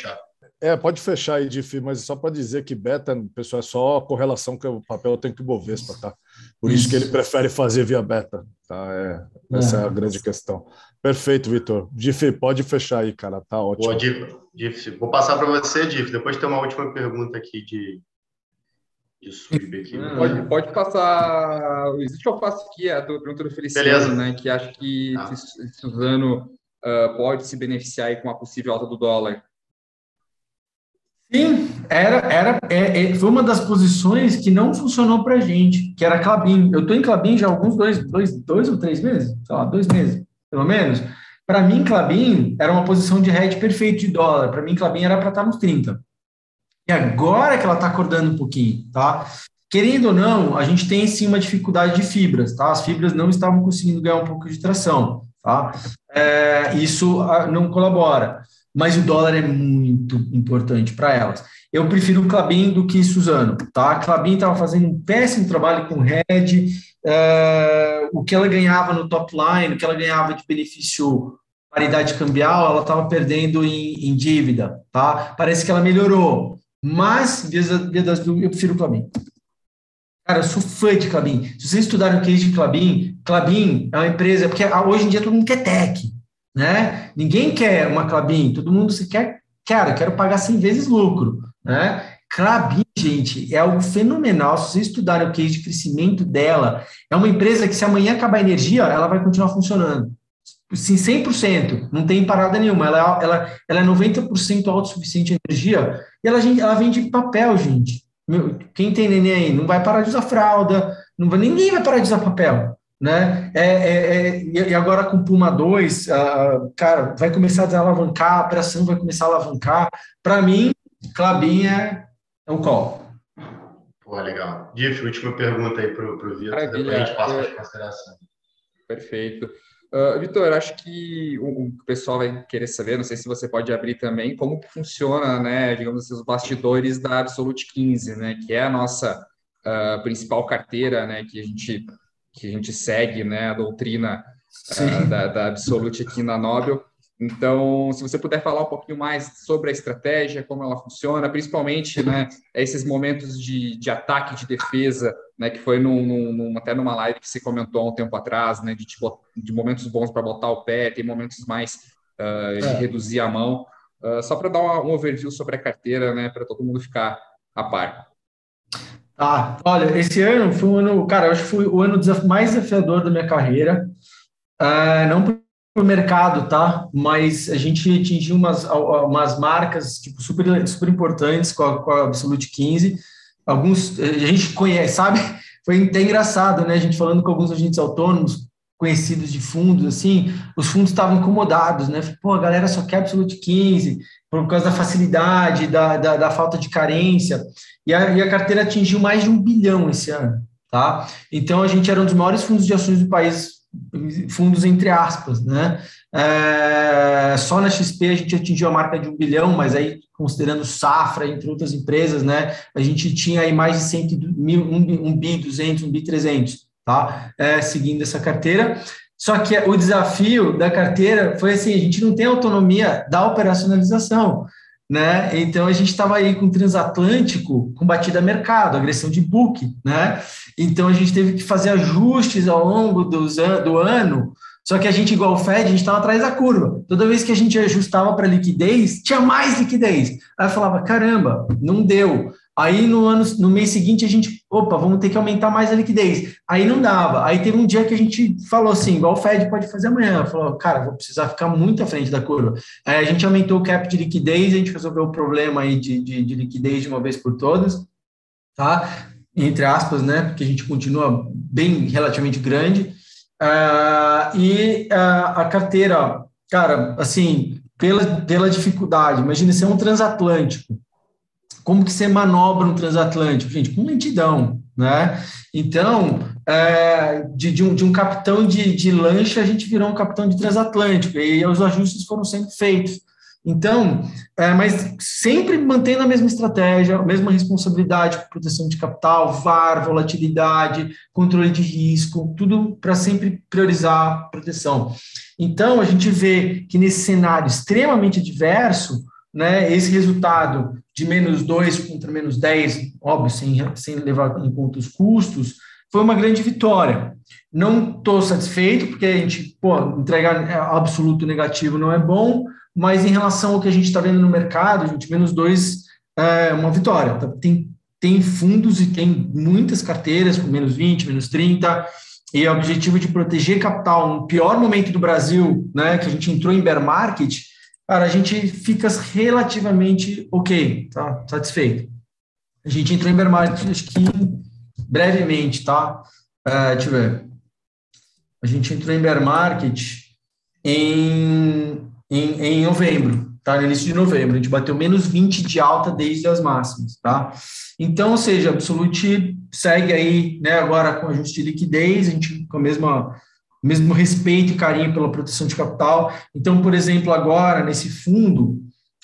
É, pode fechar aí, Diff, mas só para dizer que beta, pessoal, é só a correlação que o papel tem que o Bovespa, tá? Por isso, isso que ele prefere fazer via beta, tá? É, essa é, é a grande questão. Perfeito, Vitor. Diff, pode fechar aí, cara, tá ótimo. Boa, Diff, Diff. Vou passar para você, Diff, depois tem uma última pergunta aqui de, de sub aqui. Né? Pode, pode passar. Existe eu faço aqui a pergunta do Feliciano, Beleza. né? Que acho que ah. Suzano uh, pode se beneficiar aí com a possível alta do dólar. Sim, era, era, é, é, foi uma das posições que não funcionou para gente, que era Clabin. Eu estou em Clabin já há alguns dois, dois, dois ou três meses, sei lá, dois meses, pelo menos. Para mim, Clabin era uma posição de hedge perfeito de dólar. Para mim, Clabin era para estar tá nos 30. E agora que ela está acordando um pouquinho, tá? Querendo ou não, a gente tem sim uma dificuldade de fibras, tá? As fibras não estavam conseguindo ganhar um pouco de tração, tá? É, isso ah, não colabora mas o dólar é muito importante para elas. Eu prefiro o Clabin do que Suzano, tá? A Clabin estava fazendo um péssimo trabalho com Red, uh, o que ela ganhava no top line, o que ela ganhava de benefício paridade cambial, ela estava perdendo em, em, dívida, tá? Parece que ela melhorou, mas via das eu prefiro o Clabin. Cara, eu sou fã de Clabin. Se vocês estudarem o case de Clabin, Clabin é uma empresa, porque hoje em dia todo mundo quer tech, né? Ninguém quer uma Clabin, todo mundo se quer, cara, quero pagar 100 vezes lucro, né? Clabin, gente, é algo fenomenal. Se vocês estudarem o case de crescimento dela, é uma empresa que se amanhã acabar a energia, ela vai continuar funcionando. Sim, 100%, não tem parada nenhuma. Ela, ela, ela é 90% autossuficiente em energia e ela, ela vende papel, gente. Meu, quem tem neném aí não vai parar de usar fralda, não vai, ninguém vai parar de usar papel né? É, é, é, e agora com Puma 2, uh, cara, vai começar a desalavancar, a operação vai começar a alavancar. Para mim, Clabin é, é um call. Pô, legal. Diff, última pergunta aí para o Vitor, depois a gente passa para as considerações. Perfeito. Uh, Vitor, acho que o, o, pessoal vai querer saber, não sei se você pode abrir também, como funciona, né, digamos assim, os bastidores da Absolute 15, né, que é a nossa uh, principal carteira, né, que a gente que a gente segue né, a doutrina uh, da, da Absolute aqui na Nobel. Então, se você puder falar um pouquinho mais sobre a estratégia, como ela funciona, principalmente né, esses momentos de, de ataque de defesa, né, que foi num, num, até numa live que você comentou há um tempo atrás, né, de, tipo, de momentos bons para botar o pé, tem momentos mais uh, de é. reduzir a mão. Uh, só para dar uma, um overview sobre a carteira, né, para todo mundo ficar a par. Ah, olha, esse ano foi um ano, cara, eu acho que foi o ano mais desafiador da minha carreira. Uh, não para o mercado, tá? Mas a gente atingiu umas, umas marcas tipo, super, super importantes com a, com a Absolute 15. Alguns a gente conhece, sabe? Foi até engraçado, né? A gente falando com alguns agentes autônomos conhecidos de fundos, assim, os fundos estavam incomodados, né? Pô, a galera só quer Absolute 15 por causa da facilidade, da, da, da falta de carência. E a, e a carteira atingiu mais de um bilhão esse ano, tá? Então a gente era um dos maiores fundos de ações do país, fundos entre aspas, né? É, só na XP a gente atingiu a marca de um bilhão, mas aí considerando Safra, entre outras empresas, né? A gente tinha aí mais de 100 mil, um, um bi 200, um bi 300, tá? É, seguindo essa carteira. Só que o desafio da carteira foi assim: a gente não tem autonomia da operacionalização né? Então a gente estava aí com o transatlântico com batida a mercado, agressão de book, né? Então a gente teve que fazer ajustes ao longo dos an do ano. Só que a gente, igual o Fed, a gente estava atrás da curva. Toda vez que a gente ajustava para liquidez, tinha mais liquidez. Aí eu falava, caramba, não deu. Aí no ano, no mês seguinte a gente, opa, vamos ter que aumentar mais a liquidez. Aí não dava. Aí teve um dia que a gente falou assim, igual o Fed pode fazer amanhã. Falou, cara, vou precisar ficar muito à frente da curva. Aí a gente aumentou o cap de liquidez, a gente resolveu o problema aí de, de, de liquidez de uma vez por todas, tá? Entre aspas, né? Porque a gente continua bem relativamente grande. Uh, e uh, a carteira, cara, assim, pela, pela dificuldade, imagina ser um transatlântico como que você manobra um transatlântico? Gente, com lentidão, né? Então, é, de, de, um, de um capitão de, de lancha, a gente virou um capitão de transatlântico, e os ajustes foram sempre feitos. Então, é, mas sempre mantendo a mesma estratégia, a mesma responsabilidade com proteção de capital, VAR, volatilidade, controle de risco, tudo para sempre priorizar proteção. Então, a gente vê que nesse cenário extremamente adverso, né, esse resultado de menos 2 contra menos 10, óbvio, sem, sem levar em conta os custos, foi uma grande vitória. Não estou satisfeito, porque a gente, pô, entregar absoluto negativo não é bom, mas em relação ao que a gente está vendo no mercado, gente, menos 2 é uma vitória. Tá, tem, tem fundos e tem muitas carteiras com menos 20, menos 30, e o objetivo de proteger capital no pior momento do Brasil, né, que a gente entrou em bear market, cara, a gente fica relativamente ok, tá? Satisfeito. A gente entrou em bear market, acho que brevemente, tá? Uh, deixa eu ver. A gente entrou em bear market em, em, em novembro, tá? No início de novembro. A gente bateu menos 20 de alta desde as máximas, tá? Então, ou seja, Absolute segue aí, né, agora com ajuste de liquidez, a gente com a mesma mesmo respeito e carinho pela proteção de capital. Então, por exemplo, agora, nesse fundo,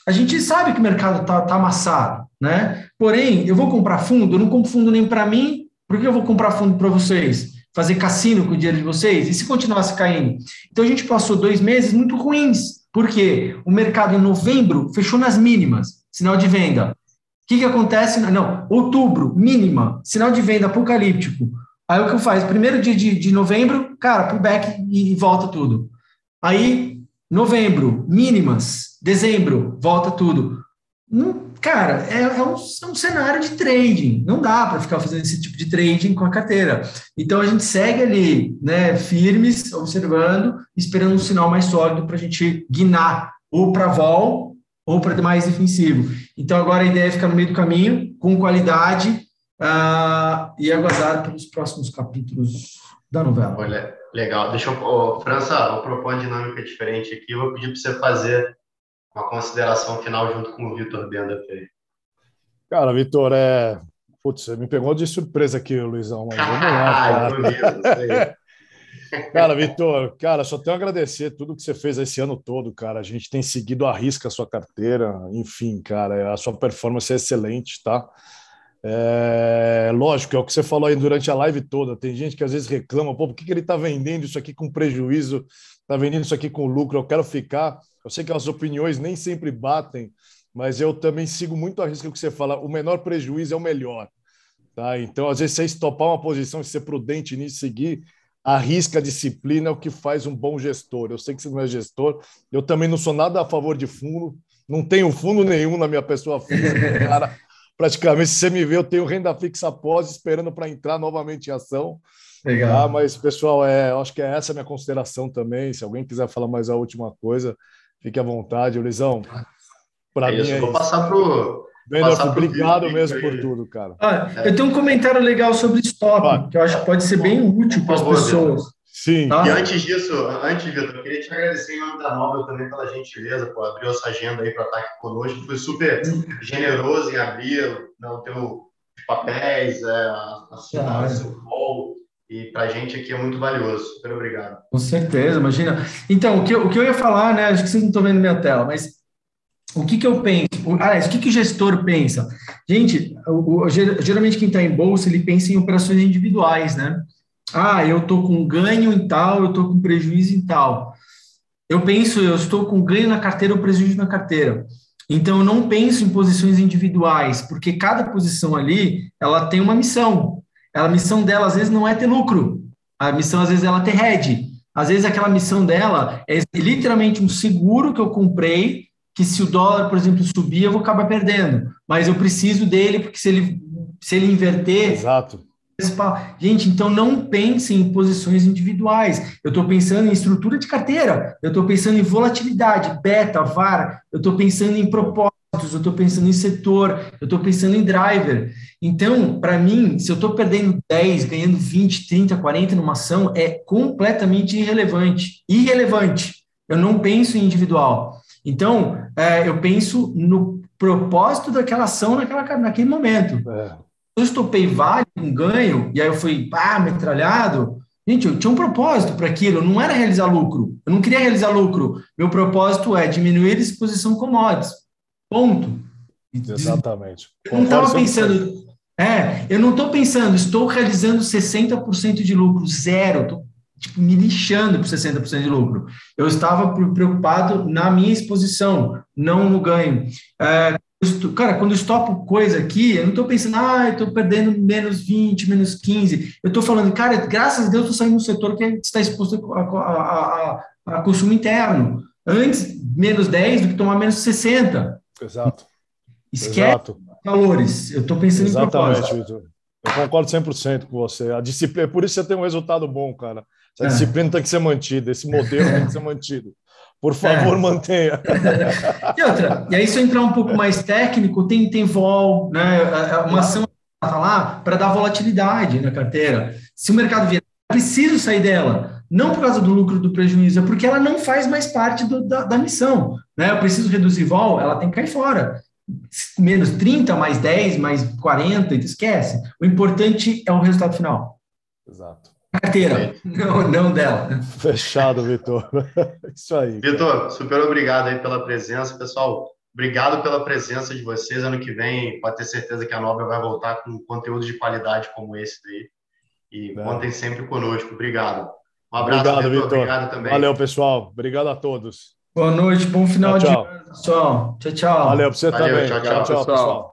a gente sabe que o mercado está tá amassado, né? Porém, eu vou comprar fundo, eu não compro fundo nem para mim, por que eu vou comprar fundo para vocês? Fazer cassino com o dinheiro de vocês? E se continuasse caindo? Então, a gente passou dois meses muito ruins. Por quê? O mercado em novembro fechou nas mínimas, sinal de venda. O que, que acontece? Não, outubro, mínima, sinal de venda apocalíptico. Aí o que eu faço? Primeiro dia de, de novembro, cara, pullback e, volta tudo. Aí, novembro, mínimas. Dezembro, volta tudo. Não, cara, é, é, um, é, um, cenário de trading. Não dá para ficar fazendo esse tipo de trading com a carteira. Então a gente segue ali, né, firmes, observando, esperando um sinal mais sólido para a gente guinar ou para vol ou para mais defensivo. Então agora a ideia é ficar no meio do caminho, com qualidade, uh, e aguardar pelos próximos capítulos da novela. Olha, legal. Deixa eu, oh, França, vou propor uma dinâmica diferente aqui. Eu vou pedir para você fazer uma consideração final junto com o Vitor Benda. Cara, Vitor, é. Putz, você me pegou de surpresa aqui, Luizão. Mas vamos lá, cara. Cara, Vitor, cara, só tenho a agradecer tudo que você fez esse ano todo, cara. A gente tem seguido a risca a sua carteira, enfim, cara, a sua performance é excelente, tá? É, lógico, é o que você falou aí durante a live toda. Tem gente que às vezes reclama, pô, por que, que ele está vendendo isso aqui com prejuízo, está vendendo isso aqui com lucro? Eu quero ficar. Eu sei que as opiniões nem sempre batem, mas eu também sigo muito a risca que você fala. O menor prejuízo é o melhor. Tá? Então, às vezes, você topar uma posição e ser prudente nisso, seguir, arrisca a disciplina é o que faz um bom gestor. Eu sei que você não é gestor, eu também não sou nada a favor de fundo, não tenho fundo nenhum na minha pessoa física, cara praticamente, se você me vê, eu tenho renda fixa após, esperando para entrar novamente em ação. Legal. Tá? Mas, pessoal, é, acho que é essa a minha consideração também. Se alguém quiser falar mais a última coisa, fique à vontade. Luizão, para é mim é Vou passar para o... obrigado mesmo por tudo, cara. Ah, eu tenho um comentário legal sobre stop, ah, que eu acho que pode ser bem útil para as pessoas. Sim. Tá? E antes disso, antes, Vitor, eu queria te agradecer em nome da Nobel também pela gentileza, por abrir essa agenda aí para estar aqui conosco. Foi super generoso em abrir né, o teu papéis, é, assinar o seu call. E para a gente aqui é muito valioso. Super obrigado. Com certeza, imagina. Então, o que, eu, o que eu ia falar, né? Acho que vocês não estão vendo minha tela, mas o que, que eu penso? Ah, o que, que o gestor pensa? Gente, o, o, geralmente quem está em bolsa, ele pensa em operações individuais, né? Ah, eu estou com ganho em tal, eu estou com prejuízo em tal. Eu penso, eu estou com ganho na carteira ou prejuízo na carteira. Então, eu não penso em posições individuais, porque cada posição ali, ela tem uma missão. A missão dela, às vezes, não é ter lucro. A missão, às vezes, ela é ter hedge. Às vezes, aquela missão dela é literalmente um seguro que eu comprei que se o dólar, por exemplo, subir, eu vou acabar perdendo. Mas eu preciso dele, porque se ele, se ele inverter. Exato. Gente, então não pense em posições individuais. Eu estou pensando em estrutura de carteira, eu estou pensando em volatilidade, beta, VAR, eu estou pensando em propósitos, eu estou pensando em setor, eu estou pensando em driver. Então, para mim, se eu estou perdendo 10, ganhando 20, 30, 40 numa ação, é completamente irrelevante. Irrelevante. Eu não penso em individual. Então, é, eu penso no propósito daquela ação naquela, naquele momento. É. Eu estopei vale, um ganho, e aí eu fui, pá, metralhado. Gente, eu tinha um propósito para aquilo, não era realizar lucro. Eu não queria realizar lucro. Meu propósito é diminuir a exposição commodities. Ponto. Exatamente. Eu não estava pensando. É, eu não estou pensando, estou realizando 60% de lucro, zero. Estou tipo, me lixando por 60% de lucro. Eu estava preocupado na minha exposição, não no ganho. É, cara, quando eu estopo coisa aqui, eu não estou pensando, ah, estou perdendo menos 20, menos 15. Eu estou falando, cara, graças a Deus estou saindo no setor que está exposto a, a, a, a, consumo interno. Antes, menos 10 do que tomar menos 60. Exato. Esquece Exato. valores. Eu estou pensando Exatamente, em propósito. Victor. Eu concordo 100% com você. A disciplina, é por isso você tem um resultado bom, cara. Essa é. disciplina tem que ser mantida, esse modelo tem que ser mantido. Por favor, é. mantenha. E outra, e aí se eu entrar um pouco mais técnico, tem, tem vol, né? Uma ação tá lá para dar volatilidade na carteira. Se o mercado vier, preciso sair dela. Não por causa do lucro do prejuízo, é porque ela não faz mais parte do, da, da missão. Né? Eu preciso reduzir vol, ela tem que cair fora menos 30, mais 10, mais 40, esquece. O importante é o resultado final. Exato carteira, não, não dela. Fechado, Vitor. Isso aí. Vitor, super obrigado aí pela presença. Pessoal, obrigado pela presença de vocês. Ano que vem, pode ter certeza que a Nobel vai voltar com conteúdo de qualidade como esse daí. E é. contem sempre conosco. Obrigado. Um abraço, obrigado, Vitor. Obrigado também. Valeu, pessoal. Obrigado a todos. Boa noite, bom final tchau, tchau. de ano, pessoal. Tchau, tchau. Valeu para você Valeu, também. Tchau, tchau, tchau pessoal. pessoal.